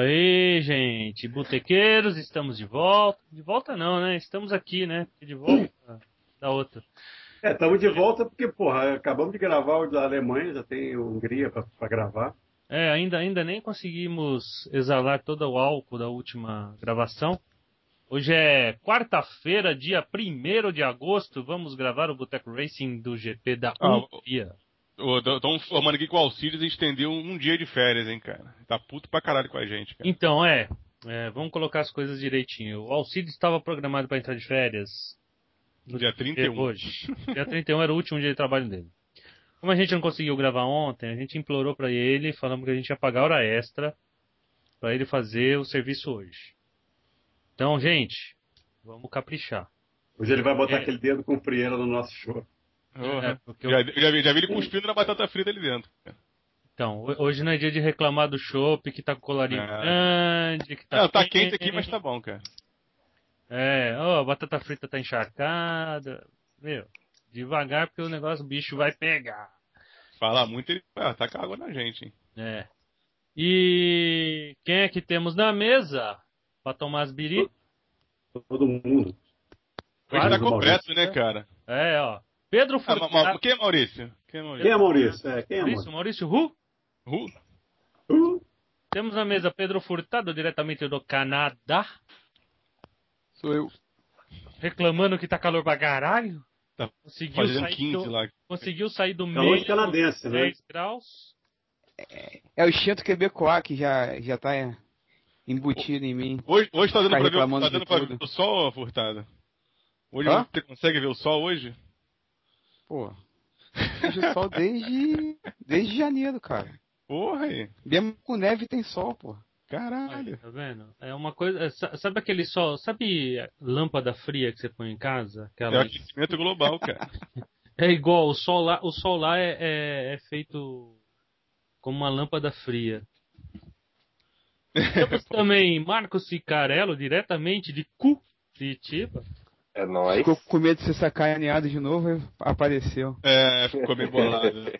Aí, gente, botequeiros, estamos de volta. De volta não, né? Estamos aqui, né? De volta da outra. É, estamos de volta porque, porra, acabamos de gravar o da Alemanha, já tem Hungria para gravar. É, ainda, ainda nem conseguimos exalar todo o álcool da última gravação. Hoje é quarta-feira, dia 1 de agosto. Vamos gravar o Boteco Racing do GP da Ah, Estão formando aqui que o Alcides estendeu um dia de férias, hein, cara. Tá puto pra caralho com a gente, cara. Então, é, é, vamos colocar as coisas direitinho. O Alcides estava programado para entrar de férias No dia 31. hoje. Dia 31 era o último dia de trabalho dele. Como a gente não conseguiu gravar ontem, a gente implorou para ele, falamos que a gente ia pagar hora extra para ele fazer o serviço hoje. Então, gente, vamos caprichar. Hoje ele vai botar É. aquele dedo com frieira no nosso show. É, porque eu- já, já vi, já vi ele cuspindo na batata frita ali dentro. Então, ho- hoje não é dia de reclamar do chopp, que tá com colarinho É. grande, que tá, Não, tá quente aqui, mas tá bom, cara. É, ó, a batata frita tá encharcada. Meu, devagar porque o negócio, o bicho vai pegar. Falar muito, ele ah, tá com água na gente, hein. É. E quem é que temos na mesa pra tomar as biri? Todo mundo. Hoje Claro, tá Maurício. completo, né, cara? É, ó. Pedro Ah, ma- ma- Furtado. quem é Maurício? Quem é Maurício? Quem é Maurício? É, quem é Maurício, Maurício? Ru. Ru? Uh, Temos na mesa Pedro Furtado, diretamente do Canadá, Sou eu. reclamando que tá calor pra caralho. Tá Conseguiu Fazendo sair, 15 do, lá. conseguiu sair do calor meio de canadense, né? 10 graus. É o instinto quebecois que já, já tá embutido em mim. Hoje, hoje tá dando Ficar pra ver, tá dando pra ver o sol, Furtada? Hoje Hã? você consegue ver o sol hoje? Pô. Vejo sol desde, desde janeiro, cara. Porra aí. Mesmo com neve tem sol, pô. Aí, Caralho. tá vendo? É uma coisa. é, sa- Sabe aquele sol? Sabe lâmpada fria que você põe em casa? É o Aquela, aquecimento global, cara. é igual, o sol lá, o sol lá é, é- é feito como uma lâmpada fria. Temos também Marcos Cicarello, diretamente de Curitiba. É nóis. Ficou com medo de ser sacaneado de novo e apareceu. É, ficou meio bolado.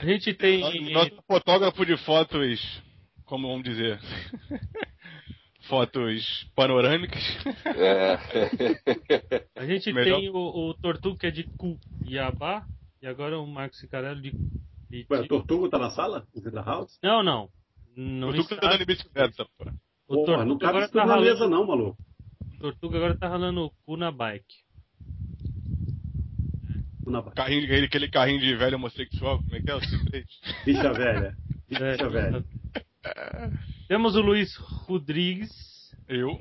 A gente tem. Nosso fotógrafo de fotos, como vamos dizer, fotos panorâmicas. É. A gente Melhor- tem o, o Tortuga que é de Cuiabá. E agora o Marcos Cicarello de. de- Ué, o Tortugo tá na sala? It the house? Não, não. Não Eu tô está. andando em bicicleta, pô. O Porra, não Tortuga cabe isso tá na mesa não, maluco. Tortuga agora tá ralando o cu na bike. Carrinho, aquele, aquele carrinho de velho homossexual, como é que é? O C3? Bicha velha. É, Bicha velha. Temos o Luiz Rodrigues, Eu,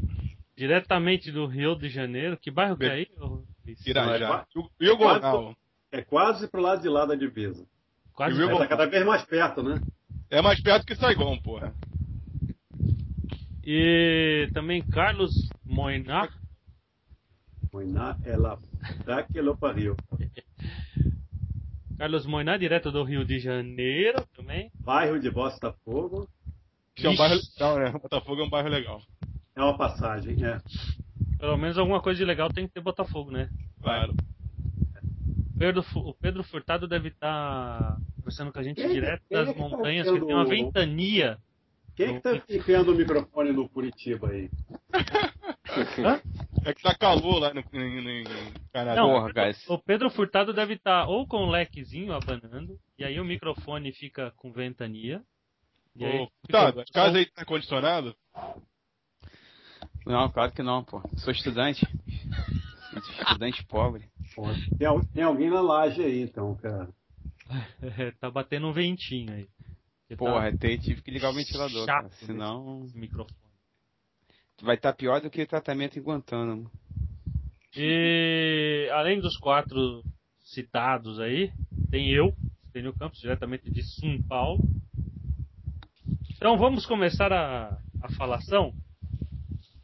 diretamente do Rio de Janeiro. Que bairro que é aí? ô, Luiz? Irajá. E o Gonal. É quase pro lado de lá da divisa. Quase tá cada vez mais perto, né? É mais perto que Saigon, porra. E também Carlos Moiná. Moiná, ela daquele pariu. Carlos Moiná, direto do Rio de Janeiro também. Bairro de Botafogo Que é um bairro legal, né? Botafogo é um bairro legal. é uma passagem, é. Pelo menos alguma coisa de legal tem que ter Botafogo, né? Claro. Pedro o Pedro Furtado deve estar conversando com a gente é direto quem é das tá montanhas, que tem uma ventania. Quem é que tá enfiando o microfone no Curitiba aí? É que tá calor lá no, no, no- no Canadá. Não, Porra, guys. O Pedro Furtado deve estar ou com o lequezinho abanando, e aí o microfone fica com ventania. E aí Ô, fica- tá, casa aí tá condicionado? Não, claro que não, pô. Sou estudante. Estudante pobre. Porra, Tem, tem alguém na laje aí, então, cara. tá batendo um ventinho aí. Porque Porra, tá até tive que ligar o ventilador, cara. chato Senão esse microfone. vai estar pior do que o tratamento em Guantánamo. E além dos quatro citados aí, tem eu, Stênio Campos, diretamente de São Paulo. Então vamos começar a, a falação.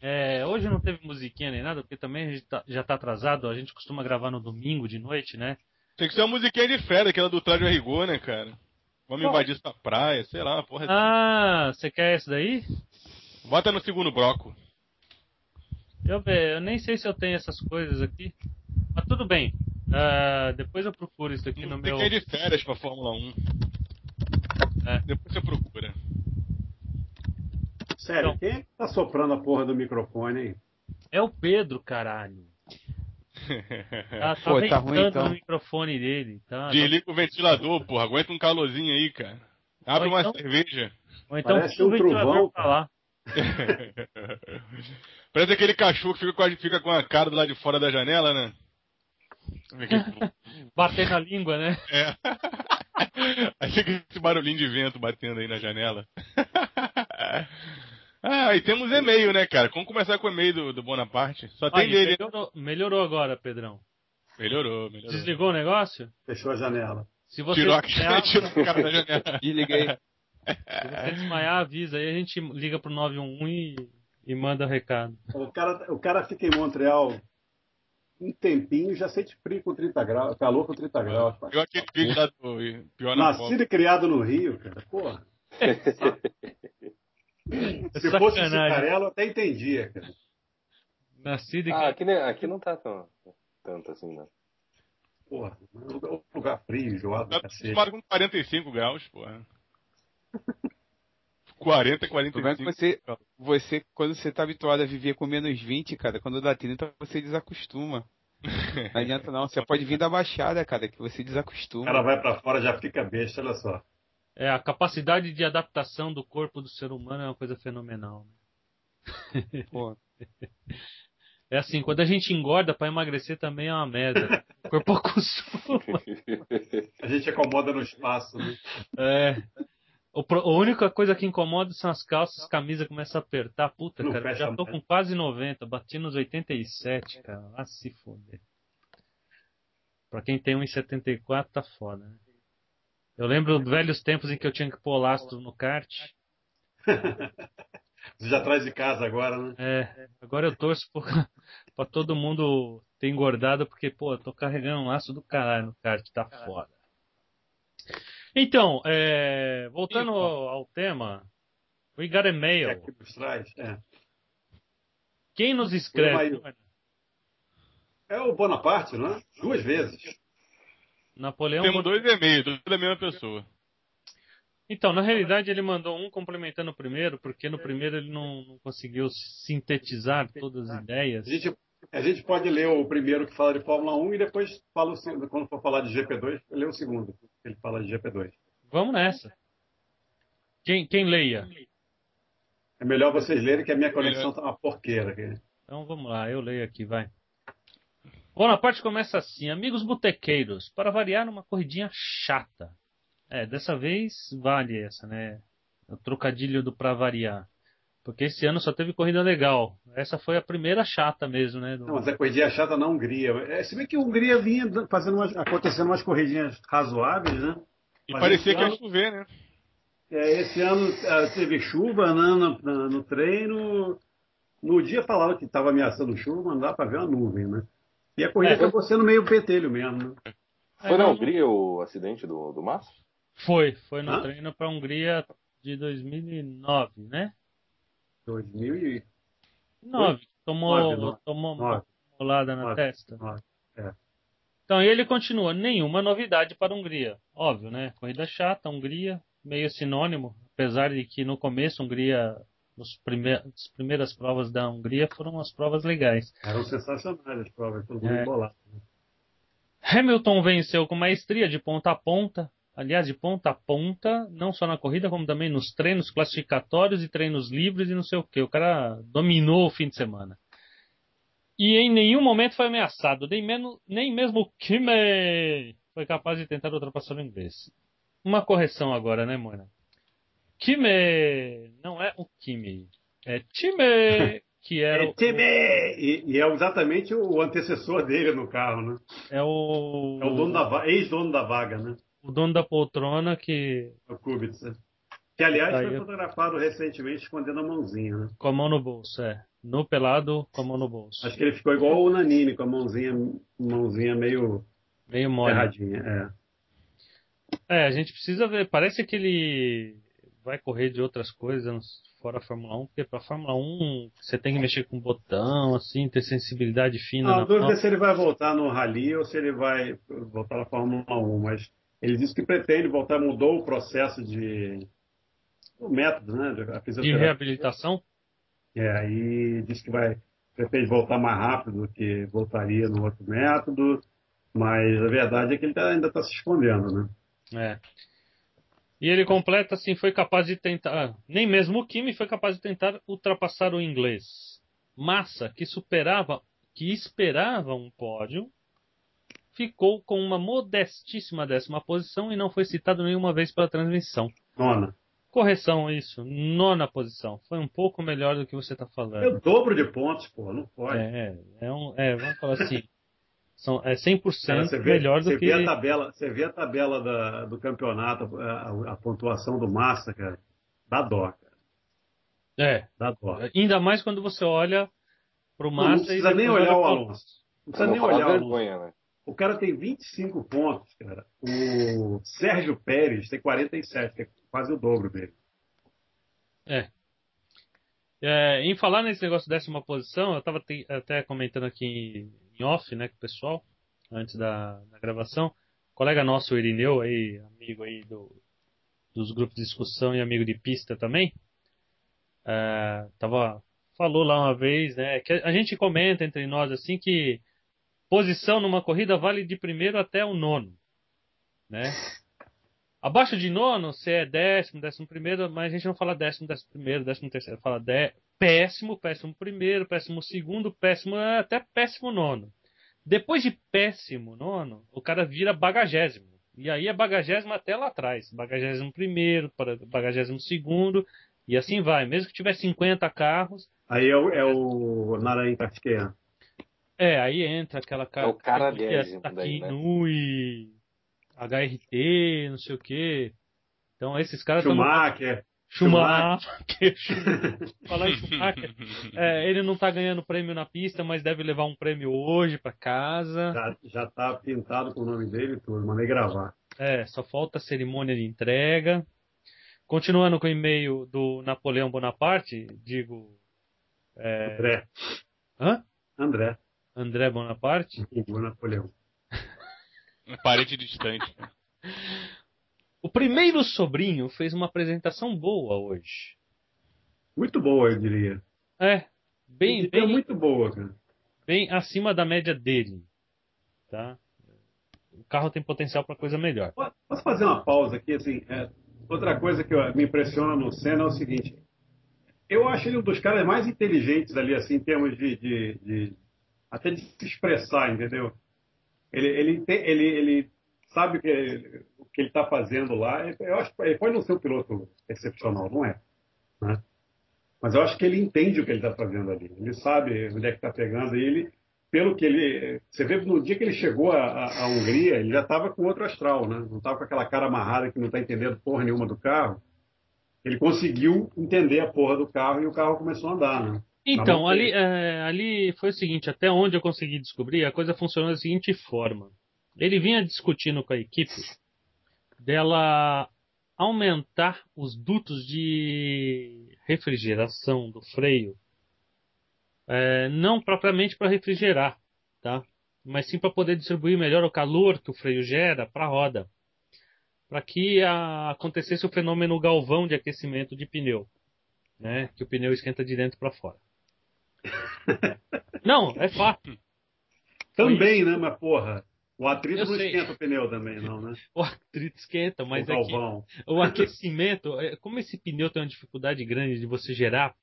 É, hoje não teve musiquinha nem nada, porque também a gente tá- já está atrasado. A gente costuma gravar no domingo de noite, né? Tem que ser uma musiquinha de férias, aquela do Traje a Rigor, né, cara? Vamos Qual? invadir essa praia, sei lá, porra. Ah, você quer esse daí? Bota no segundo bloco. Deixa eu ver, eu nem sei se eu tenho essas coisas aqui. Mas tudo bem. Ah, depois eu procuro isso aqui no meu. Musiquinha de férias pra Fórmula 1. É. Depois você procura. Sério, Então. quem é que tá soprando a porra do microfone aí? É o Pedro, caralho. Tá, tá Pô, tá ruim, então. no microfone dele. Tá, Desliga o ventilador, porra. Aguenta um calorzinho aí, cara. Abre Ou uma então- cerveja. Ou então Parece um ventilador trovão, pra lá. Parece aquele cachorro que fica com, a, fica com a cara do lado de fora da janela, né? Bater na língua, né? É. Aí fica esse barulhinho de vento batendo aí na janela. Ah, e temos e-mail, né, cara? Vamos começar com o e-mail do, do Bonaparte. Só tem dele. melhorou, melhorou agora, Pedrão. Melhorou, melhorou. Desligou o negócio? Fechou a janela. Se você, Tirou a, desmaiar, tirou a cara da janela. Desliguei. se você desmaiar, avisa. Aí a gente liga pro 911 e, e manda o recado. O cara, o cara fica em Montreal um tempinho já sente frio com 30 graus, calor com 30 graus. Viu aquele vídeo lá do Pior na. Nascido e criado no Rio, cara. Porra. Se fosse Sacanagem. Cicarello, eu até entendia, cara. Nascido Ah, aqui, ne- aqui não tá tão, tanto assim, não. Porra, um lugar frio, enjoado, Tá acostumado com 45 graus, porra. 40, Tô vendo que 45. você, você, quando você tá habituado a viver com menos 20, cara, quando dá 30, você desacostuma. Não adianta não, você pode vir da baixada, cara, que você O desacostuma. cara vai pra fora já fica besta, olha só. É, a capacidade de adaptação do corpo do ser humano é uma coisa fenomenal. né? Pô, É assim, quando a gente engorda pra emagrecer também é uma merda. O corpo acostuma. A gente acomoda no espaço, né? É. O a única coisa que incomoda são as calças, camisa começa a apertar. Puta, Não cara, eu já tô com quase 90, bati nos 87, cara. Lá se foder. Pra quem tem 1,74 tá foda, né? Eu lembro dos velhos tempos em que eu tinha que pôr lastro no kart. Você já traz de casa agora, né? É, agora eu torço pra todo mundo ter engordado, porque, pô, eu tô carregando um laço do caralho no kart, tá foda. Então, é, voltando ao, ao tema, we got a mail. trás. É. Quem nos escreve? É o Bonaparte, não é? Duas vezes. Napoleão. Temos dois e-mails, tudo da mesma pessoa. Então, na realidade, ele mandou um complementando o primeiro, porque no primeiro ele não, não conseguiu sintetizar todas as ideias. A gente, a gente pode ler o primeiro que fala de Fórmula 1 e depois fala o segundo, quando for falar de GP2, ler o segundo, que ele fala de GP2. Vamos nessa. Quem, quem leia? É melhor vocês lerem que a minha conexão tá uma porqueira aqui. Então vamos lá, eu leio aqui, vai. Bonaparte começa assim: Amigos botequeiros, para variar uma corridinha chata. É, dessa vez vale essa, né? O trocadilho do pra variar. Porque esse ano só teve corrida legal. Essa foi a primeira chata mesmo, né? do- Não, mas a corridinha chata na Hungria. É, se bem que a Hungria vinha fazendo umas, acontecendo umas corridinhas razoáveis, né? E Mas parecia que ia ano- chover, né? É, esse ano ah, teve chuva né, no, no- no treino. No dia falava que estava ameaçando chuva, mas não dá para ver uma nuvem, né? E a corrida É. acabou sendo meio petelho mesmo, né? Foi na não- Hungria o acidente do, do Massa? Foi, foi no Hã? treino pra Hungria de 2009, né? 2009. 9. Tomou, tomou uma Nove. bolada na testa. É. Então, e ele continua, nenhuma novidade para a Hungria. Óbvio, né? Corrida chata, Hungria, meio sinônimo, apesar de que no começo a Hungria, nos as primeiras provas da Hungria foram as provas legais. Eram sensacionais as provas, todo mundo É. embolado. Hamilton venceu com maestria de ponta a ponta, aliás, de ponta a ponta, não só na corrida, como também nos treinos classificatórios e treinos livres e não sei o que. O cara dominou o fim de semana. E em nenhum momento foi ameaçado, nem, menos, nem mesmo o Kimi foi capaz de tentar ultrapassar o inglês. Uma correção agora, né, Mona? Kimi não é o Kimi, é Time, que era É, o, time! E, e é exatamente o antecessor dele no carro, né? é o, É o dono da ex-dono da vaga, né? o dono da poltrona que O Kubica. Que, aliás, Aí foi fotografado recentemente escondendo a mãozinha, né? Com a mão no bolso, é. No pelado, com a mão no bolso. Acho que ele ficou igual o Nanini, com a mãozinha, mãozinha meio Meio mole. erradinha. É. É, a gente precisa ver. Parece que ele vai correr de outras coisas fora a Fórmula 1, porque pra Fórmula 1 você tem que mexer com botão, assim, ter sensibilidade fina Não, a dúvida é se ele vai voltar no Rally ou se ele vai voltar na Fórmula 1, mas ele disse que pretende voltar, mudou o processo de, o método, né? De reabilitação? É, aí disse que vai pretende voltar mais rápido do que voltaria no outro método, mas a verdade é que ele tá- ainda está se escondendo, né? É. E ele completa assim, foi capaz de tentar. ah, Nem mesmo o Kimi foi capaz de tentar ultrapassar o inglês. Massa, que superava, que esperava um pódio, ficou com uma modestíssima décima posição e não foi citado nenhuma vez pela transmissão. Nona. Correção, isso. Nona posição. Foi um pouco melhor do que você está É o falando. dobro de pontos, pô, não pode. É, é, um, é, vamos falar assim. São, é 100% Cara, você vê, melhor do você que. vê a tabela, você vê a tabela da- do campeonato, a, a pontuação do Massa, cara, dá dó, cara, É, dá dó. ainda mais quando você olha pro Não, não Massa e precisa nem olhar olha o Alonso. Não precisa Não nem olhar o Alonso. né? O cara tem 25 pontos, cara. O Sérgio Pérez tem 47, que é quase o dobro dele. É. É, em falar nesse negócio décima posição, eu estava até comentando aqui em off, né, com o pessoal, antes da, da gravação. colega nosso, o Irineu, aí, amigo aí do, dos grupos de discussão e amigo de pista também, é, tava, falou lá uma vez, né, que a gente comenta entre nós assim que posição numa corrida vale de primeiro até o nono, né? Abaixo de nono, você é décimo, décimo primeiro, mas a gente não fala décimo, décimo primeiro, décimo terceiro, fala dé, péssimo, péssimo primeiro, péssimo segundo, péssimo, até péssimo nono. Depois de péssimo nono, o cara vira bagagésimo. E aí é bagagésimo até lá atrás. Bagagésimo primeiro, para bagagésimo segundo, e assim vai. Mesmo que tiver 50 carros, Aí é o, é o Narain Kartikeyan. é, aí entra aquela cara. É o caralhésimo aqui daí, né? HRT, não sei o quê. Então esses caras estão. Schumacher. Schumacher. Falar em Schumacher. É, ele não tá ganhando prêmio na pista, mas deve levar um prêmio hoje pra casa. Já, já tá pintado com o nome dele tudo. Mandei gravar. É, só falta a cerimônia de entrega. Continuando com o e-mail do Napoleão Bonaparte, digo. É, André. hã? André. André Bonaparte. O Napoleão. Parente distante. O primeiro sobrinho fez uma apresentação boa hoje. Muito boa, eu diria. É, bem, É bem, muito boa, cara. bem acima da média dele. Tá? O carro tem potencial para coisa melhor. Posso fazer uma pausa aqui? Assim, é, outra coisa que eu- me impressiona no Senna é o seguinte: eu acho ele um dos caras mais inteligentes ali, assim, em termos de, de- de- até de se expressar, entendeu? Ele, ele, tem- ele, ele sabe o que, o que ele está fazendo lá. Eu acho que ele pode não ser um piloto excepcional, não é? né? Mas eu acho que ele entende o que ele está fazendo ali. Ele sabe onde é que está pegando. E ele, pelo que ele. Você vê no dia que ele chegou à, Hungria, ele já estava com outro astral, né? Não estava com aquela cara amarrada que não está entendendo porra nenhuma do carro. Ele conseguiu entender a porra do carro e o carro começou a andar, né? Então, Tá ali, bom. é, ali foi o seguinte, até onde eu consegui descobrir, a coisa funcionou da seguinte forma. Ele vinha discutindo com a equipe dela aumentar os dutos de refrigeração do freio, é, não propriamente para refrigerar, tá? Mas sim para poder distribuir melhor o calor que o freio gera para a roda, para que a- acontecesse o fenômeno galvão de aquecimento de pneu, né? Que o pneu esquenta de dentro para fora. Não, é fato. Também, né? Mas porra, o atrito Eu não sei. esquenta o pneu também, não, né? O atrito esquenta, mas o é o aquecimento, é, como esse pneu tem uma dificuldade grande de você gerar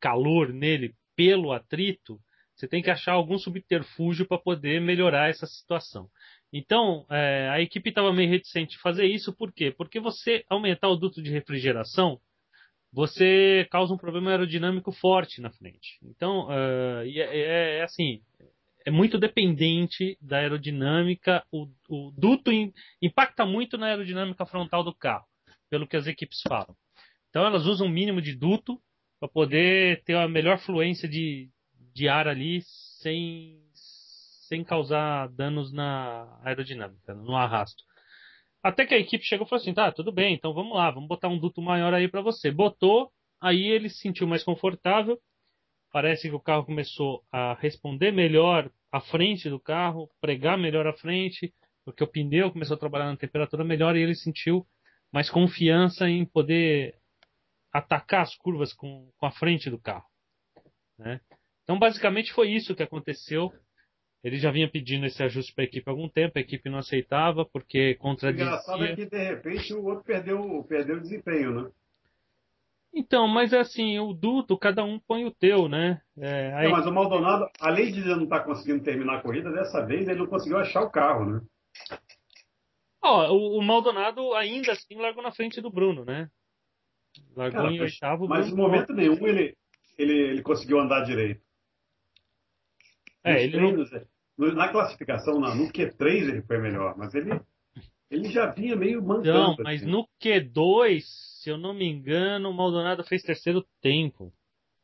calor nele pelo atrito, você tem que achar algum subterfúgio para poder melhorar essa situação. Então, é, a equipe estava meio reticente de fazer isso, por quê? Porque você aumentar o duto de refrigeração, você causa um problema aerodinâmico forte na frente. Então, é, e é, é- assim, é muito dependente da aerodinâmica, o, o duto im- impacta muito na aerodinâmica frontal do carro, pelo que as equipes falam. Então elas usam o mínimo de duto para poder ter a melhor fluência de, de ar ali sem, sem causar danos na aerodinâmica, no arrasto. Até que a equipe chegou e falou assim: tá, tudo bem, então vamos lá, vamos botar um duto maior aí para você. Botou, aí ele se sentiu mais confortável. Parece que o carro começou a responder melhor à frente do carro, pregar melhor à frente, porque o pneu começou a trabalhar na temperatura melhor e ele sentiu mais confiança em poder atacar as curvas com, com a frente do carro. Né? Então, basicamente, foi isso que aconteceu. Ele já vinha pedindo esse ajuste para a equipe há algum tempo, a equipe não aceitava, porque O contradizia. engraçado é que, de repente, o outro perdeu, perdeu o desempenho, né? Então, mas é assim, o duto, cada um põe o teu, né? É, aí- Não, mas o Maldonado, além de ele não estar conseguindo terminar a corrida, dessa vez ele não conseguiu achar o carro, né? Ó, o, o Maldonado ainda assim largou na frente do Bruno, né? Largou Cara, em mas- oitavo. o Mas em momento nenhum ele, ele, ele conseguiu andar direito. É, ele não, treinos, é, no- Na classificação, na- no Q3 ele foi melhor, mas ele, ele já vinha meio mancando. Não, mas assim. no Q2, se eu não me engano, o Maldonado fez terceiro tempo.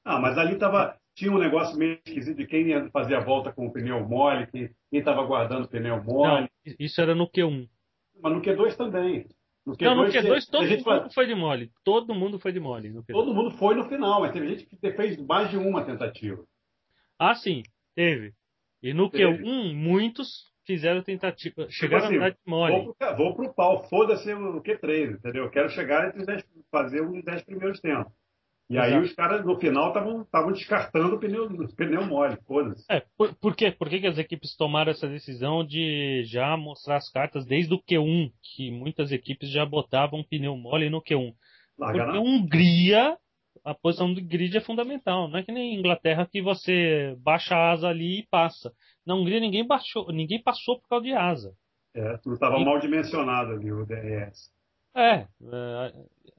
Ah, mas ali tava, tinha um negócio meio esquisito de quem ia fazer a volta com o pneu mole, quem estava guardando o pneu mole. Não, isso era no Q1. Mas no Q2 também. No Q2, Não, no Q2 a todo mundo foi de mole. Todo mundo foi de mole. No Q2. todo mundo foi no final, mas teve gente que fez mais de uma tentativa. Ah, sim, teve. E no Teve. Q1, muitos fizeram tentativa. Chegaram assim, a andar de mole. Vou pro, vou pro pau, foda-se o Q3, entendeu? Eu quero chegar entre os 10, fazer um dos 10 primeiros tempos. E aí Exato. os caras no final estavam descartando o pneu, pneu mole, foda-se. É, por, por quê? Por que, que as equipes tomaram essa decisão de já mostrar as cartas desde o Q1? Que muitas equipes já botavam pneu mole no Q1. Larga Porque na... a Hungria, a posição do grid é fundamental. Não é que nem Inglaterra que você baixa a asa ali e passa. Na Hungria ninguém baixou, ninguém passou por causa de asa. É, não estava E- mal dimensionado ali o DRS. É, é,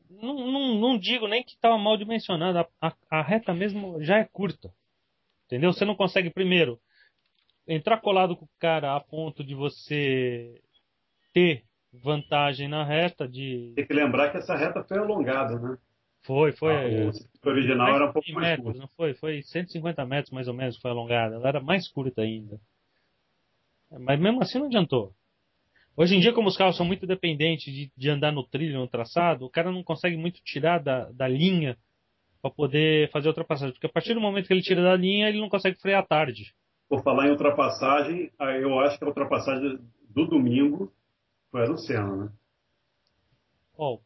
não, não, não digo nem que estava mal dimensionado. A, a- a reta mesmo já é curta. Entendeu? Você não consegue, primeiro, entrar colado com o cara a ponto de você ter vantagem na reta de. Tem que lembrar que essa reta foi alongada, né? Foi, foi. Ah, o circuito original era um pouco 100 mais metros, curto. não foi? Foi 150 metros mais ou menos que foi alongada. Ela era mais curta ainda. Mas mesmo assim não adiantou. Hoje em dia, como os carros são muito dependentes de, de andar no trilho, no traçado, o cara não consegue muito tirar da, da linha para poder fazer a ultrapassagem. Porque a partir do momento que ele tira da linha, ele não consegue frear tarde. Por falar em ultrapassagem, eu acho que a ultrapassagem do domingo foi a do Senna, né? Ó,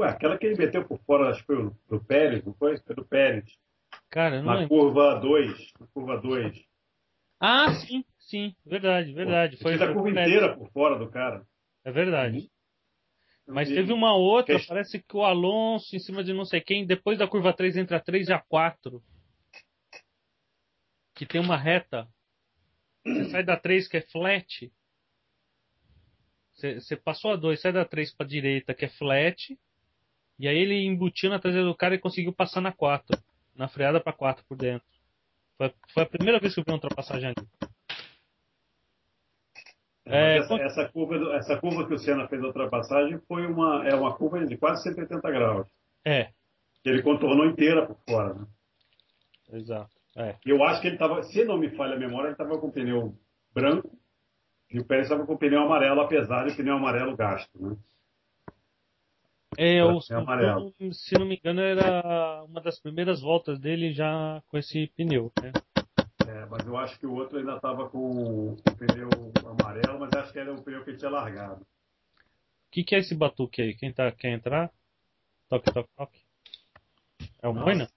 Ué, aquela que ele meteu por fora, acho que foi do Pérez, não foi? Foi do Pérez. cara, não Na lembro. curva 2. Na curva 2. Ah, sim, sim, verdade, verdade. Foi, Fez a foi curva Pérez. inteira por fora do cara. É verdade. Mas E- teve uma outra, Que- parece que o Alonso em cima de não sei quem, depois da curva 3 entre a 3 e a 4. Que tem uma reta. Você sai da 3 que é flat. Você, você passou a 2, sai da 3 pra direita que é flat. E aí ele embutiu na traseira do cara e conseguiu passar na 4. Na freada pra 4 por dentro. Foi, foi a primeira vez que eu vi uma ultrapassagem ali. É, É, essa, essa curva, do- essa curva que o Senna fez a ultrapassagem foi uma, é uma curva de quase 180 graus. É, Que ele contornou inteira por fora. Né? exato. É. Eu acho que ele estava, se não me falha a memória, ele estava com o pneu branco e o Pérez estava com o pneu amarelo, apesar de o pneu amarelo gasto. Né? É, o, amarelo. se não me engano, era uma das primeiras voltas dele já com esse pneu. Né? É, mas eu acho que o outro ainda estava com o pneu amarelo, mas acho que era o pneu que ele tinha largado. O que, que é esse batuque aí? Quem tá, quer entrar? Toque, toque, toque. É o Moina?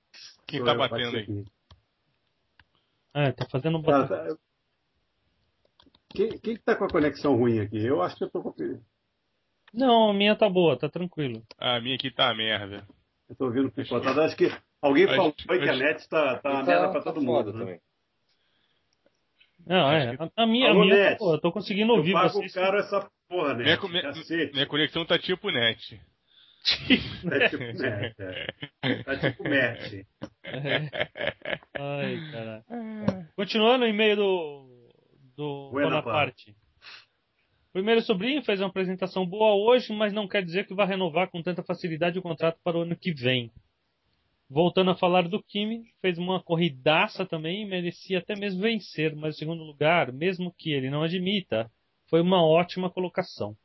Quem Sou tá batendo aí? aqui. É, tá fazendo um Tá, batuque. tá. Quem, quem que tá com a conexão ruim aqui? Eu acho que eu tô com. Não, a minha tá boa, tá tranquilo. A minha aqui tá a merda. Eu tô ouvindo picotado. Acho que alguém Acho- falou que a acho- net tá, tá uma merda pra tá todo foda mundo. Né? também. Não, é. A, a minha, a Alô, minha tá Net. boa, eu tô conseguindo Eu ouvir pago vocês. caro essa porra, né? Minha, minha, minha conexão tá tipo net. Tá tipo net. é. Tá tipo net. Ai, caralho. Continuando no e-mail do, do. Bonaparte. Primeiro sobrinho fez uma apresentação boa hoje, mas não quer dizer que vai renovar com tanta facilidade o contrato para o ano que vem. Voltando a falar do Kimi, fez uma corridaça também e merecia até mesmo vencer, mas o segundo lugar, mesmo que ele não admita, foi uma ótima colocação.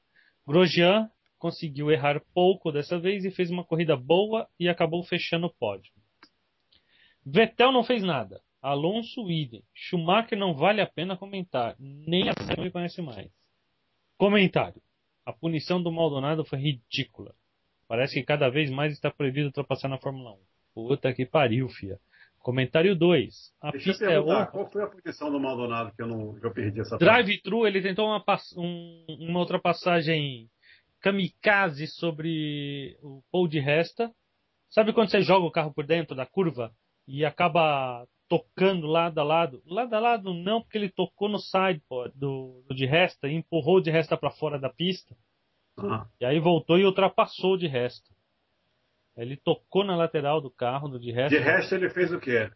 Grosjean conseguiu errar pouco dessa vez e fez uma corrida boa e acabou fechando o pódio. Vettel não fez nada. Alonso idem. Schumacher não vale a pena comentar. Nem a Sam me conhece mais. Comentário. A punição do Maldonado foi ridícula. Parece que cada vez mais está proibido ultrapassar na Fórmula 1. Puta que pariu, fia. Comentário 2. A Deixa eu pista é outra. qual foi a posição do Maldonado que eu não que eu perdi essa? Drive-thru, ele tentou uma, um- uma ultrapassagem kamikaze sobre o Paul de Resta. Sabe quando você joga o carro por dentro da curva e acaba tocando lado a lado? Lado a lado não, porque ele tocou no sidepod do, do de Resta e empurrou o de Resta para fora da pista. Ah, E aí voltou e ultrapassou o de Resta. Ele tocou na lateral do carro do de Resta. de resto, ele fez o quê?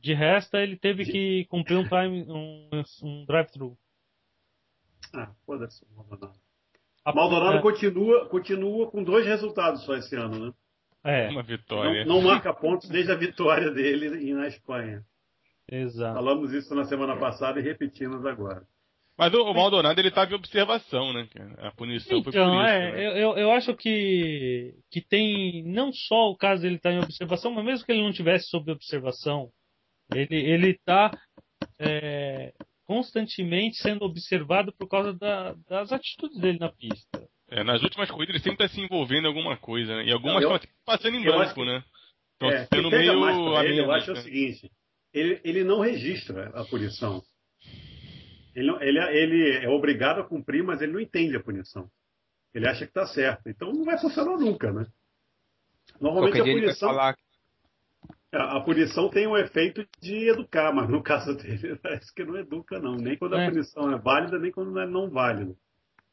De Resta ele teve que cumprir um, time, um, um drive-thru. Ah, foda-se Maldonado. A- Maldonado é, continua, continua com dois resultados só esse ano, né? É, Uma vitória. Não, não marca pontos desde a vitória dele na Espanha. exato. Falamos isso na semana passada e repetimos agora. Mas o, o Maldonado ele tava em observação, né? A punição foi por Então, isso. é, né? eu, eu- acho que, que tem não só o caso dele estar em observação, mas mesmo que ele não tivesse sob observação, ele ele está é, constantemente sendo observado por causa da- das atitudes dele na pista. É, nas últimas corridas ele sempre tá se envolvendo em alguma coisa, né? E algumas estão até passando em eu acho branco, que- né? Estão É, o sendo meio mais ele, eu acho é o né? seguinte: ele, ele não registra a punição. Ele, não- ele, ele é obrigado a cumprir, mas ele não entende a punição. Ele acha que está certo. Então não vai funcionar nunca, né? Normalmente Qualquer a punição, falar. a, a punição tem um efeito de educar, mas no caso dele parece que não educa, não. Nem quando a É. punição é válida, nem quando não é não válida.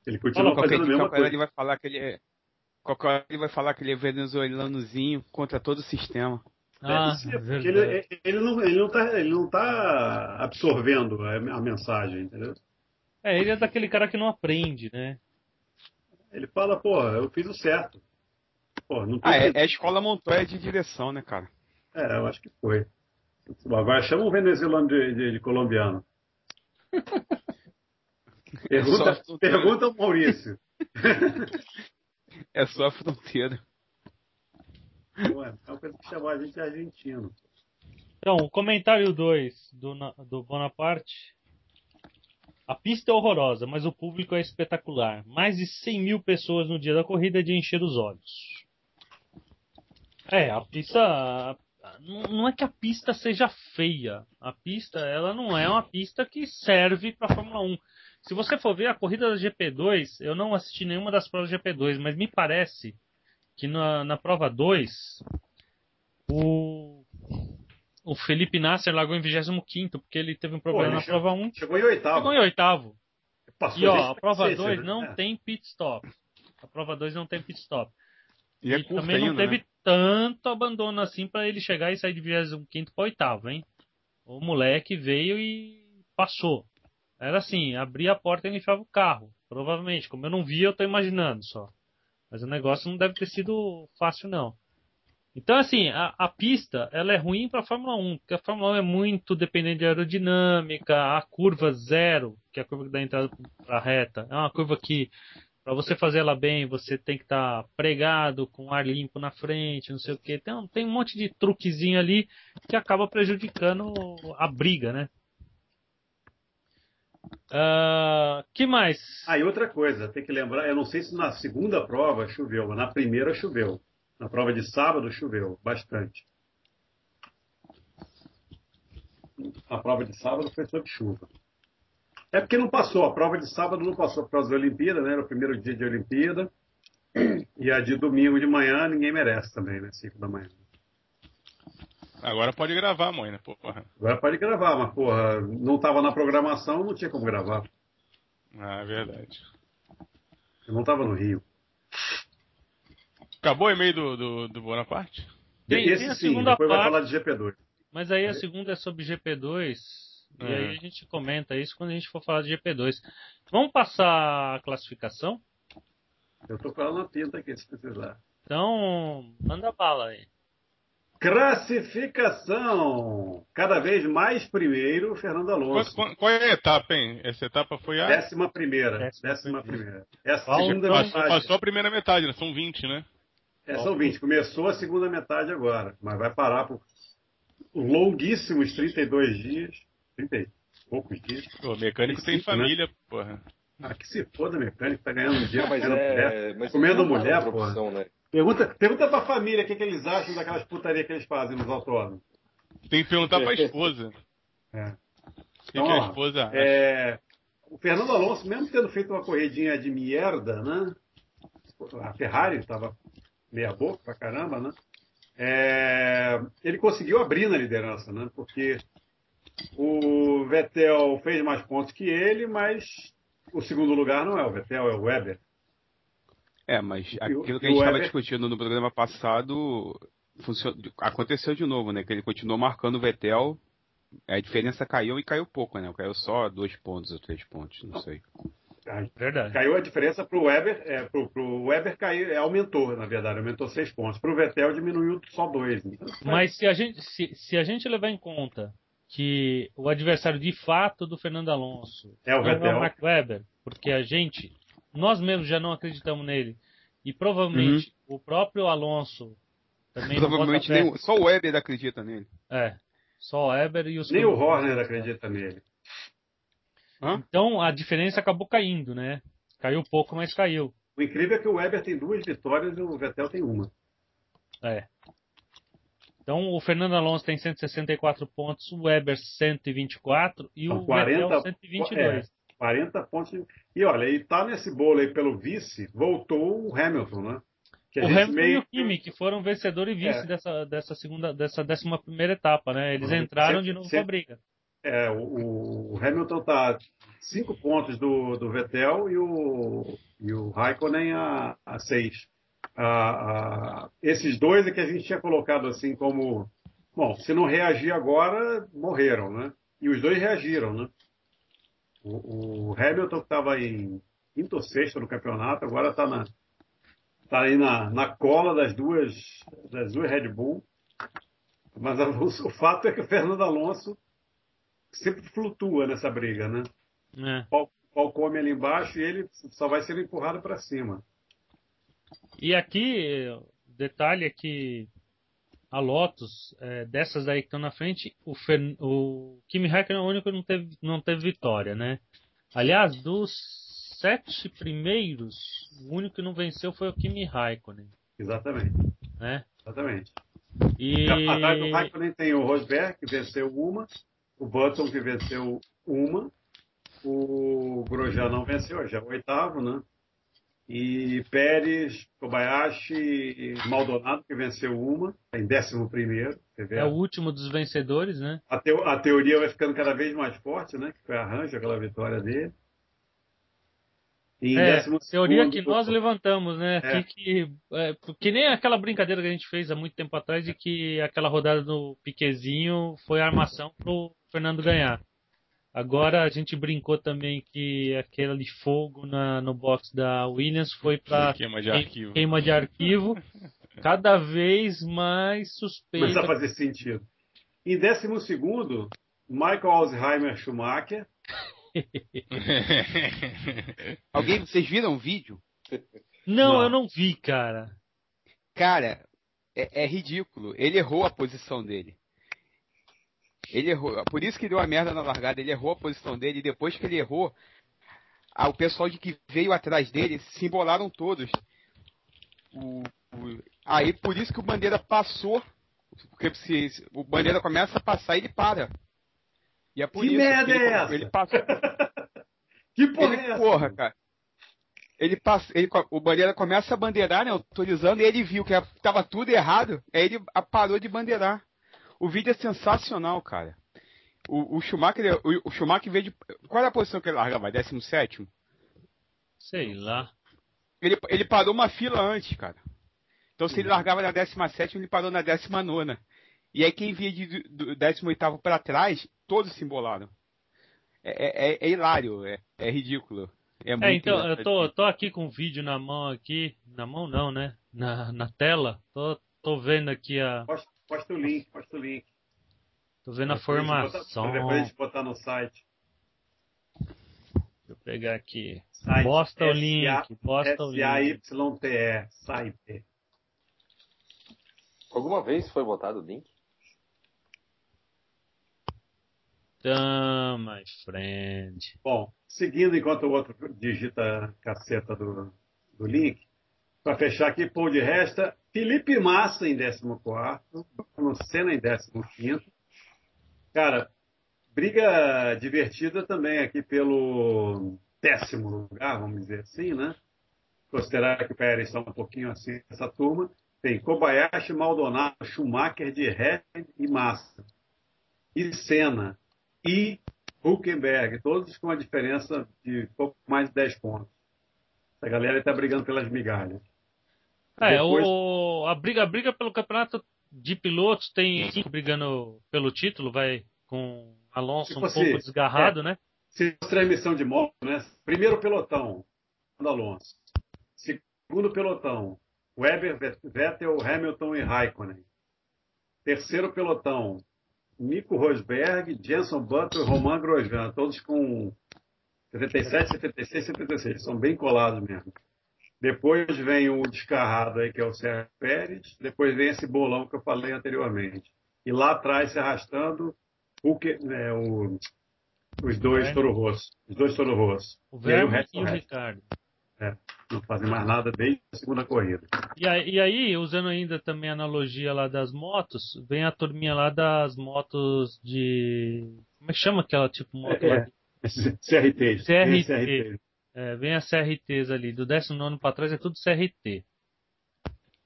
Ele continua Qualquer fazendo a mesma qualquer hora coisa. ele vai falar que ele é. Qualquer hora ele vai falar que ele é venezuelanozinho contra todo o sistema. Ah, porque verdade. ele, ele, não, ele, não tá, ele não tá absorvendo a, a mensagem, entendeu? É, ele é daquele cara que não aprende, né? Ele fala, pô, eu fiz o certo. Pô, não tem Ah, é, que- é a escola Montoya de direção, né, cara? É, eu acho que foi. Agora chama o venezuelano de, de- de colombiano. Pergunta, pergunta ao Maurício. É só a fronteira. Ué, é uma coisa que chamou a gente de argentino. Então, o comentário 2 do, do Bonaparte. A pista é horrorosa, mas o público é espetacular. Mais de 100 mil pessoas no dia da corrida é de encher os olhos. É, a pista. Não não é que a pista seja feia. A pista, ela não é uma pista que serve para Fórmula 1. Se você for ver a corrida da GP2, eu não assisti nenhuma das provas da GP2, mas me parece que na, na prova 2, o, o Felipe Nasser largou em 25, porque ele teve um problema ele na chegou- prova 1. Chegou em oitavo. Chegou em oitavo. Passou E ó, a prova cacete, 2 né? não É. tem pit stop. A prova 2 não tem pit stop. E é E curta também não ainda, teve né? tanto abandono assim pra ele chegar e sair de 25 para oitavo, hein? O moleque veio e passou. Era assim, abria a porta e enfiava o carro. Provavelmente. Como eu não vi, eu tô imaginando só. Mas o negócio não deve ter sido fácil, não. Então, assim, a, a pista, ela é ruim para a Fórmula 1, porque a Fórmula 1 é muito dependente de aerodinâmica, a curva zero, que é a curva que dá entrada para a reta, é uma curva que, para você fazer ela bem, você tem que estar pregado, com ar limpo na frente, não sei o que. Tem um monte de truquezinho ali que acaba prejudicando a briga, né? Ah, que mais? Ah, e outra coisa, tem que lembrar, eu não sei se na segunda prova choveu, mas na primeira choveu. Na prova de sábado choveu bastante. A prova de sábado foi sob chuva. É porque não passou, a prova de sábado não passou por causa da Olimpíada, né? Era o primeiro dia de Olimpíada. E a de domingo de manhã ninguém merece também, né? 5 da manhã. Agora pode gravar, mãe, né? Porra. Agora pode gravar, mas porra, não estava na programação, não tinha como gravar. Ah, é verdade. Eu não estava no Rio. Acabou o e-mail do, do, do Bonaparte? Tem- Esse tem a sim, segunda depois vai parte. falar de GP2. Mas aí a segunda é sobre GP2. E É. aí a gente comenta isso quando a gente for falar de GP2. Vamos passar a classificação? Eu tô com ela na pinta aqui, se precisar. Então, manda bala aí. Classificação! Cada vez mais primeiro, Fernando Qual, Alonso. qual- qual é a etapa, hein? Essa etapa foi a. Décima primeira. Décima Décima primeira. É a Qual- segunda qual- Passou, metade. passou a primeira metade, né? São 20, né? É, são 20. Começou a segunda metade agora, mas vai parar por longuíssimos 32 dias. 30 e poucos dias. O mecânico tem né? família, porra. Ah, que se foda, mecânico, tá ganhando dinheiro, Mas fazendo mulher. é. Mas Comendo na mulher, profissão, né? Pergunta, pergunta pra família o que, que eles acham daquelas putarias que eles fazem nos autódromos. Tem que perguntar pra esposa. É. O que, Então, que a esposa acha? É, o Fernando Alonso, mesmo tendo feito uma corridinha de merda, né? A Ferrari estava meia boca pra caramba, né? É, ele conseguiu abrir na liderança, né? Porque o Vettel fez mais pontos que ele, mas o segundo lugar não é o Vettel, é o Weber. É, mas aquilo que a gente estava Weber- discutindo no programa passado funcio- aconteceu de novo, né? Que ele continuou marcando o Vettel, a diferença caiu e caiu pouco, né? Caiu só dois pontos ou três pontos, não sei. Ai, Verdade. Caiu a diferença para o Weber, é, pro, pro Weber caiu, é, aumentou, na verdade, aumentou seis pontos. Para o Vettel diminuiu só dois. Então, Mas se a gente, se, se a gente levar em conta que o adversário de fato do Fernando Alonso É o não é Vettel. o Mark Webber, porque a gente, nós mesmos já não acreditamos nele, e provavelmente o próprio Alonso também não Provavelmente fé. nem, só o Weber acredita nele. É, só o Weber e os Nem o. Horner acredita nele. Então a diferença acabou caindo, né? Caiu pouco, mas caiu. O incrível é que o Weber tem duas vitórias e o Vettel tem uma. É. Então o Fernando Alonso tem 164 pontos, o Weber 124 e São o 40 Vettel 122. 40 pontos. E olha, e tá nesse bolo aí pelo vice, voltou o Hamilton, né? Que O Hamilton e o Kimi, que foram vencedor e vice É. dessa, dessa segunda, dessa décima primeira etapa, né? Eles Uhum. entraram Sempre- de novo sempre- pra briga. É, o, o Hamilton tá cinco pontos do, do Vettel e o, e o Raikkonen a, a seis. A- a- esses dois é que a gente tinha colocado assim como, bom, se não reagir agora, morreram, né? E os dois reagiram, né? O, o Hamilton que estava em quinto ou sexto no campeonato, agora está na, tá aí na, na cola das duas, das duas Red Bull. Mas a- o, o fato é que o Fernando Alonso sempre flutua nessa briga, né? né? O pau come ali embaixo e ele só vai sendo empurrado para cima. E aqui, detalhe é que a Lotus, é, dessas aí que estão na frente, o, o Kimi Raikkonen é o único que não teve, não teve vitória, né? Aliás, dos sete primeiros, o único que não venceu foi o Kimi Raikkonen, Exatamente, né? exatamente. E... Atrás do Raikkonen tem o Rosberg, que venceu uma, o Button, que venceu uma, o Grosjean não venceu, já é o oitavo, né? E Pérez, Kobayashi e Maldonado, que venceu uma, em décimo primeiro. Você vê, É o último dos vencedores, né? a, teo- a teoria vai ficando cada vez mais forte, né? Que foi Arranjo, aquela vitória dele. E É, décimo teoria segundo- que nós levantamos, né? É. Que, que, é, que nem aquela brincadeira que a gente fez há muito tempo atrás de que aquela rodada do Piquezinho foi a armação pro Fernando ganhar. Agora a gente brincou também que aquele de fogo na, no box da Williams foi para Queima de arquivo. queima de arquivo, cada vez mais suspeita. Começa a fazer sentido. Em décimo segundo, Michael Alzheimer Schumacher. Alguém, vocês viram o vídeo? Não, Não. eu não vi, cara. Cara, é, é ridículo. Ele errou a posição dele. Ele errou. Por isso que deu a merda na largada. Ele errou a posição dele. E depois que ele errou, o pessoal de que veio atrás dele se embolaram todos. O- o- aí por isso que o Bandeira passou. Porque se, o Bandeira começa a passar, ele para. E é por Que isso merda que ele, é essa? ele passou. Que porra Ele, é essa? porra, cara. Ele passa, ele, o bandeira começa a bandeirar, né? Autorizando, e ele viu que tava tudo errado, aí ele parou de bandeirar. O vídeo é sensacional, cara. O, o Schumacher, o, o Schumacher veio de. Qual era a posição que ele largava? 17? Sei lá. Ele, ele parou uma fila antes, cara. Então se ele largava na 17, ele parou na 19. E aí quem via de, do 18 para trás, todos se embolaram. É, é- é hilário, é, é ridículo. É, muito É, então, eu tô, tô aqui com o vídeo na mão aqui. Na mão não, né? Na, na tela. Tô, tô vendo aqui a. Posta, posta o link, posta o link. Tô vendo a botar- formação. Depois a gente botar no site. Deixa eu pegar aqui. site Posta o link. Posta o link. S-A-Y-T-E, site. Alguma vez foi votado o link? Então, my friend. Bom, seguindo enquanto o outro digita a caceta do, do link, para fechar aqui, pô, de resta, Felipe Massa em 14, Senna em 15. Cara, briga divertida também aqui pelo décimo lugar, vamos dizer assim, né? Considerar que o Pérez está um pouquinho assim essa turma. Tem Kobayashi, Maldonado, Schumacher de Hamilton e Massa. E Senna. E Huckenberg. Todos com uma diferença de pouco mais de 10 pontos. A galera está brigando pelas migalhas. É, Depois... o, a, briga, a briga pelo campeonato de pilotos tem cinco brigando pelo título, vai com Alonso um pouco desgarrado, é, né? Se mostrar a emissão de moto, né? Primeiro pelotão, Alonso. Segundo pelotão, Weber, Vettel, Hamilton e Raikkonen. Terceiro pelotão, Nico Rosberg, Jenson Butler, Romain Grosjean, todos com 77, 76, 76. São bem colados mesmo. Depois vem o descarrado aí, que é o Sérgio Pérez. Depois vem esse bolão que eu falei anteriormente. E lá atrás, se arrastando, o, que, é, o, os dois Toro Rosso. Os dois Toro Rosso. O Verme e, e o Ricardo. É, não fazem mais nada desde a segunda corrida. E aí, e aí, usando ainda também a analogia lá das motos, vem a turminha lá das motos de. Como é que chama aquela tipo moto? É, é. CRT. CRT. CRT. É, vem as CRTs ali, do 19 para trás é tudo CRT.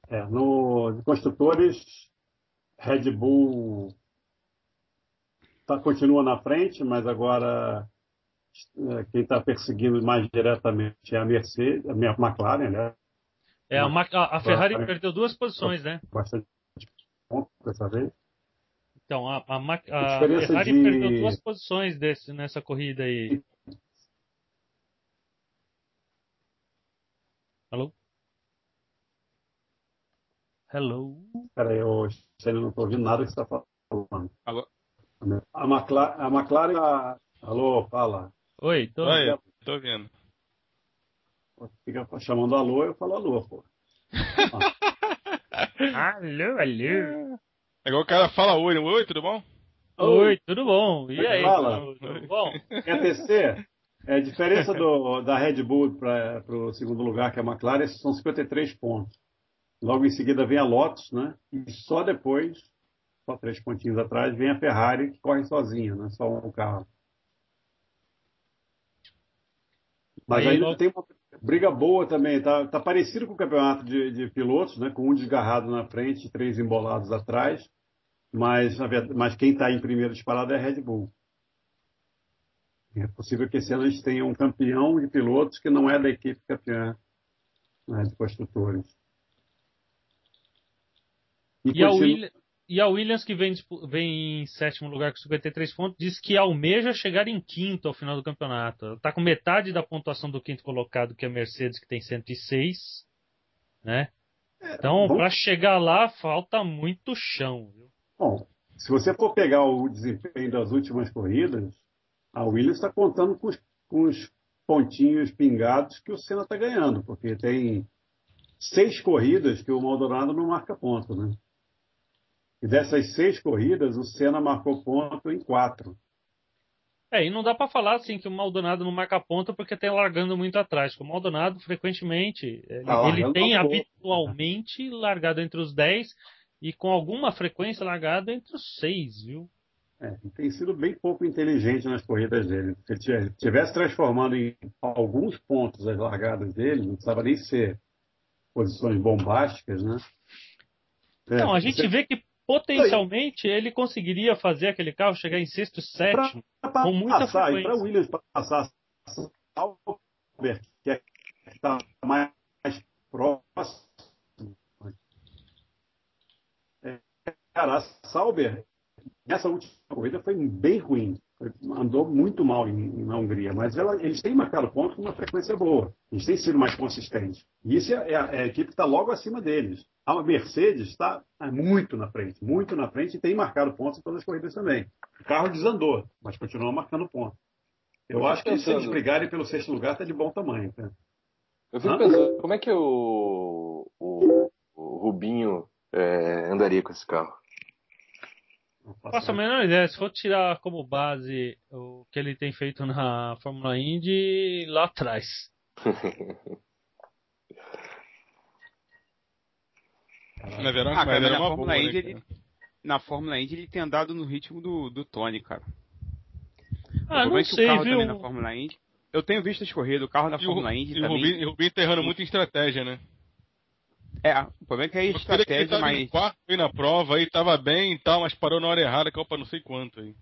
É, no de construtores, Red Bull tá, continua na frente, mas agora é, quem está perseguindo mais diretamente é a Mercedes, a McLaren, né? É, a, a, a Ferrari a, perdeu duas posições, né? Bastante ponto dessa vez. Então, a, a, a Ferrari de... perdeu duas posições desse, nessa corrida aí. Alô? Hello? Peraí, eu não estou ouvindo nada que você está falando. Alô? A McLaren, a McLaren a... Alô, fala. Oi, tô, Oi, tô vendo. Fica chamando alô, eu falo alô, pô. alô, alô. É igual o cara fala oi, né? oi, tudo bom? Oi, tudo bom? E aí, fala. tudo, tudo bom? Quer tecer? É, a diferença do, da Red Bull para o segundo lugar, que é a McLaren, são 53 pontos. Logo em seguida vem a Lotus, né? E só depois, só três pontinhos atrás, vem a Ferrari, que corre sozinha, né? Só um carro. Mas aí, ainda tem uma briga boa também. Tá, tá parecido com o campeonato de, de, pilotos, né? Com um desgarrado na frente, três embolados atrás. Mas, mas quem está em primeiro disparado é a Red Bull. É possível que esse ano a gente tenha um campeão de pilotos que não é da equipe campeã né, de construtores. E, e, continua... E a Williams, que vem, vem em sétimo lugar com 53 pontos, diz que almeja chegar em quinto ao final do campeonato. Está com metade da pontuação do quinto colocado, que é a Mercedes, que tem 106. Né? É, então, para chegar lá, falta muito chão. Viu? Bom, se você for pegar o desempenho das últimas corridas, a Williams está contando com os, com os pontinhos pingados que o Senna está ganhando, porque tem seis corridas que o Maldonado não marca ponto, né? E dessas seis corridas, o Senna marcou ponto em quatro. É, e não dá para falar assim que o Maldonado não marca ponto porque tem largando muito atrás. O Maldonado, frequentemente, ele, ah, ele tem habitualmente largado entre os 10 e com alguma frequência largado entre os 6, viu? É, tem sido bem pouco inteligente nas corridas dele. Se ele estivesse transformando em alguns pontos as largadas dele, não precisava nem ser posições bombásticas, né? É, não, a gente você... vê que potencialmente ele conseguiria fazer aquele carro chegar em sexto, sétimo, pra, com muita passar, frequência. Para o Williams passar Sauber, que é, está mais próximo. É, cara, a Sauber, nessa última corrida foi bem ruim andou muito mal em, na Hungria, mas ela, eles têm marcado ponto com uma frequência boa. Eles têm sido mais consistentes. E isso é, é a, é a equipe que está logo acima deles. A Mercedes está muito na frente, muito na frente e tem marcado pontos em todas as corridas também. O carro desandou, mas continua marcando pontos. Eu, Eu acho que pensando... se eles brigarem pelo sexto lugar, está de bom tamanho. Tá? Eu fico Hã? pensando, como é que o, o, o Rubinho é, andaria com esse carro? Faço a menor ideia. Se for tirar como base o que ele tem feito na Fórmula Indy lá atrás. Era, Ah, cara, era na Fórmula boa, né, Indy cara? ele, na Fórmula Indy ele tem andado no ritmo do, do Tony, cara. Ah, não é sei, o carro viu? também na Fórmula Indy. Eu tenho visto as corridas, o carro na E o, Fórmula Indy e o também. Rubinho, e o Rubinho tá errando muito em estratégia, né? É, o problema é que que ele estratégia mais. em quarto aí na prova, aí tava bem e tal, mas parou na hora errada, caiu pra não sei quanto aí.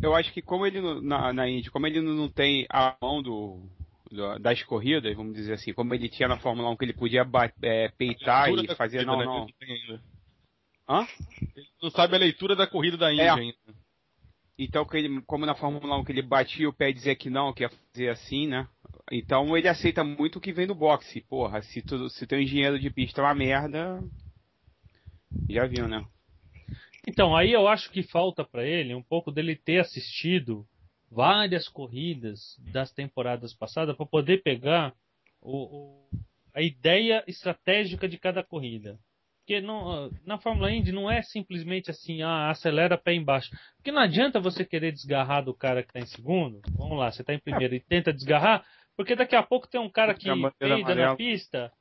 Eu acho que como ele na, na Indy, como ele não tem a mão do, do- das corridas, vamos dizer assim, como ele tinha na Fórmula 1 que ele podia é, peitar e fazer corrida, não, né? não. Ele tem ainda. Hã? Ele não sabe a leitura da corrida da Índia É. ainda. Então, que ele, como na Fórmula 1 que ele batia o pé e dizia que não, que ia fazer assim, né? Então ele aceita muito o que vem do boxe. Porra, se, tu, se teu engenheiro de pista é uma merda. Já viu, né? Então, aí eu acho que falta pra ele um pouco dele ter assistido várias corridas das temporadas passadas para poder pegar o, o- a ideia estratégica de cada corrida. Porque não, na Fórmula Indy não é simplesmente assim, ah, acelera pé embaixo. Porque não adianta você querer desgarrar do cara que está em segundo. Vamos lá, você está em primeiro e tenta desgarrar, porque daqui a pouco tem um cara que peida na amarela. pista,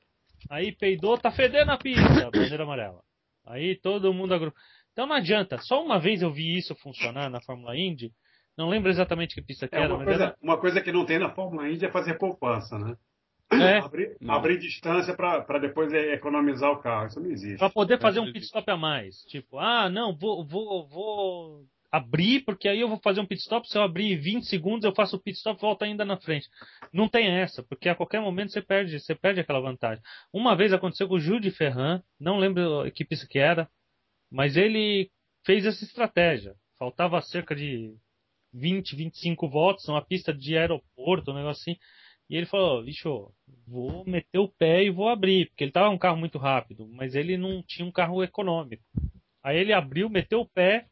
aí peidou, tá fedendo a pista, bandeira amarela. Aí todo mundo agru... Então não adianta. Só uma vez eu vi isso funcionar na Fórmula Indy. Não lembro exatamente que pista que É, era, uma, mas coisa, era... uma coisa que não tem na Fórmula Indy é fazer poupança, né? É, Abrir, abrir distância para depois é, economizar o carro. Isso não existe. Pra poder fazer um pit stop a mais. Tipo, ah, não, vou, vou, vou abrir, porque aí eu vou fazer um pit stop. Se eu abrir 20 segundos, eu faço o pit stop volto ainda na frente. Não tem essa, porque a qualquer momento você perde, você perde aquela vantagem. Uma vez aconteceu com o Gil de Ferran, não lembro que pista que era, mas ele fez essa estratégia. Faltava cerca de 20, 25 voltas, uma pista de aeroporto, um negócio assim. E ele falou, bicho, vou meter o pé e vou abrir, porque ele tava um carro muito rápido, mas ele não tinha um carro econômico. Aí ele abriu, meteu o pé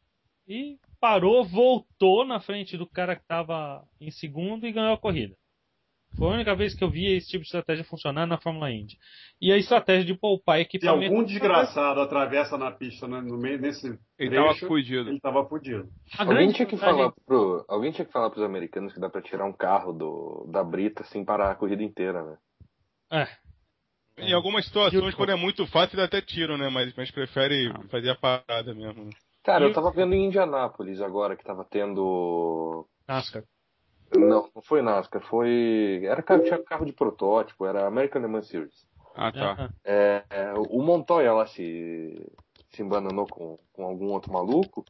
e parou, voltou na frente do cara que tava em segundo e ganhou a corrida. Foi a única vez que eu vi esse tipo de estratégia funcionar na Fórmula Indy. E a estratégia de poupar Se equipamento. algum desgraçado atravessa na pista né, no meio nesse Ele tava trecho, fudido. ele estava fudido. A Alguém tinha que falar pro, alguém tinha que falar pros americanos que dá pra tirar um carro do, da brita sem parar a corrida inteira, né? É, Em algumas situações, quando é muito fácil, dá até tiro, né? Mas, mas prefere Ah. fazer a parada mesmo. Cara, E eu tava vendo em Indianápolis agora que tava tendo. NASCAR. Não, não foi NASCAR, foi. Era carro, tinha carro de protótipo, era American Le Mans Series. Ah, tá. É, é, o Montoya lá se, se embananou com, com algum outro maluco.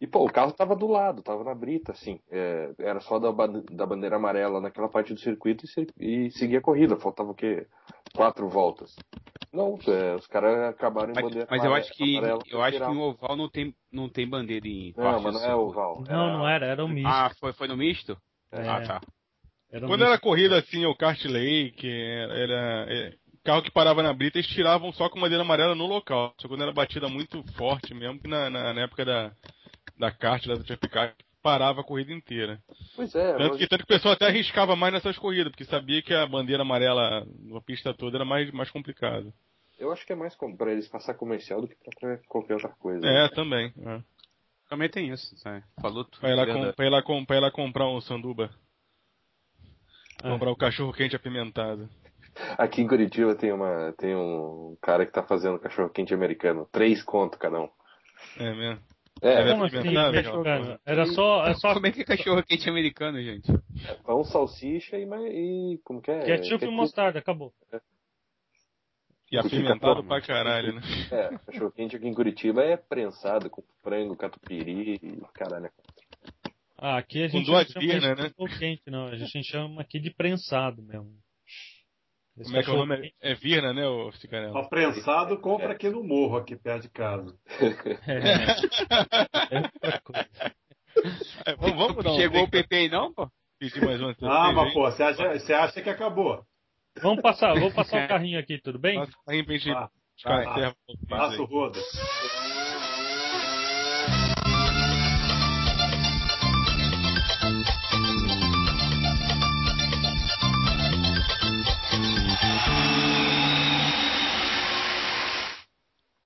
E, pô, o carro tava do lado, tava na brita, assim. É, era só da, da bandeira amarela naquela parte do circuito e, e seguir a corrida. Faltava o quê? Quatro voltas. Não, é, os caras acabaram em Mas, bandeira mas eu acho que amarela eu acho que em oval não tem, não tem bandeira em Não, mas não do é oval. Não, não era, era o misto. Ah, foi, foi no misto? É. Ah, tá. Era um Quando misto. era corrida assim, o kart lake, era, era- é, carro que parava na brita, eles tiravam só com bandeira amarela no local. Só quando era batida muito forte mesmo, que na, na, na época da, da kart, lá do Chapicar, parava a corrida inteira. Pois é, Tanto mas- que, tanto que o pessoal até arriscava mais nessas corridas, porque sabia que a bandeira amarela na pista toda era mais, mais complicado. Eu acho que é mais pra eles passar comercial do que pra, pra qualquer outra coisa. É, também. É. Também tem isso, sabe? Falou tudo. Pra ir, lá verdade. com, pra, lá com, pra lá comprar um sanduba. É. Comprar o cachorro quente apimentado. Aqui em Curitiba tem, uma, tem um cara que tá fazendo cachorro quente americano. Três conto cada um. É mesmo. É, É assim, Era só, é só Como é que é cachorro quente americano, gente? pão, salsicha e, mais- e como que é? ketchup e mostarda, acabou. E apimentado pra caralho, né? É, cachorro quente aqui em Curitiba é prensado com frango, catupiry e caralho. Ah, aqui a Com gente duas não chama isso né? de cachorro quente, não. A gente chama aqui de prensado mesmo. Esse Como é que é o nome? É Virna, né, ô Cicarello? Ó, prensado, compra aqui no morro, aqui perto de casa. É, é outra coisa. É, vamos, vamos um Chegou o PP aí não, pô? pedir mais uma Ah, mas pô, você acha, você acha que acabou? Vamos passar, vou passar o carrinho aqui, tudo bem? Passa aí pra gente. Passa o rodo.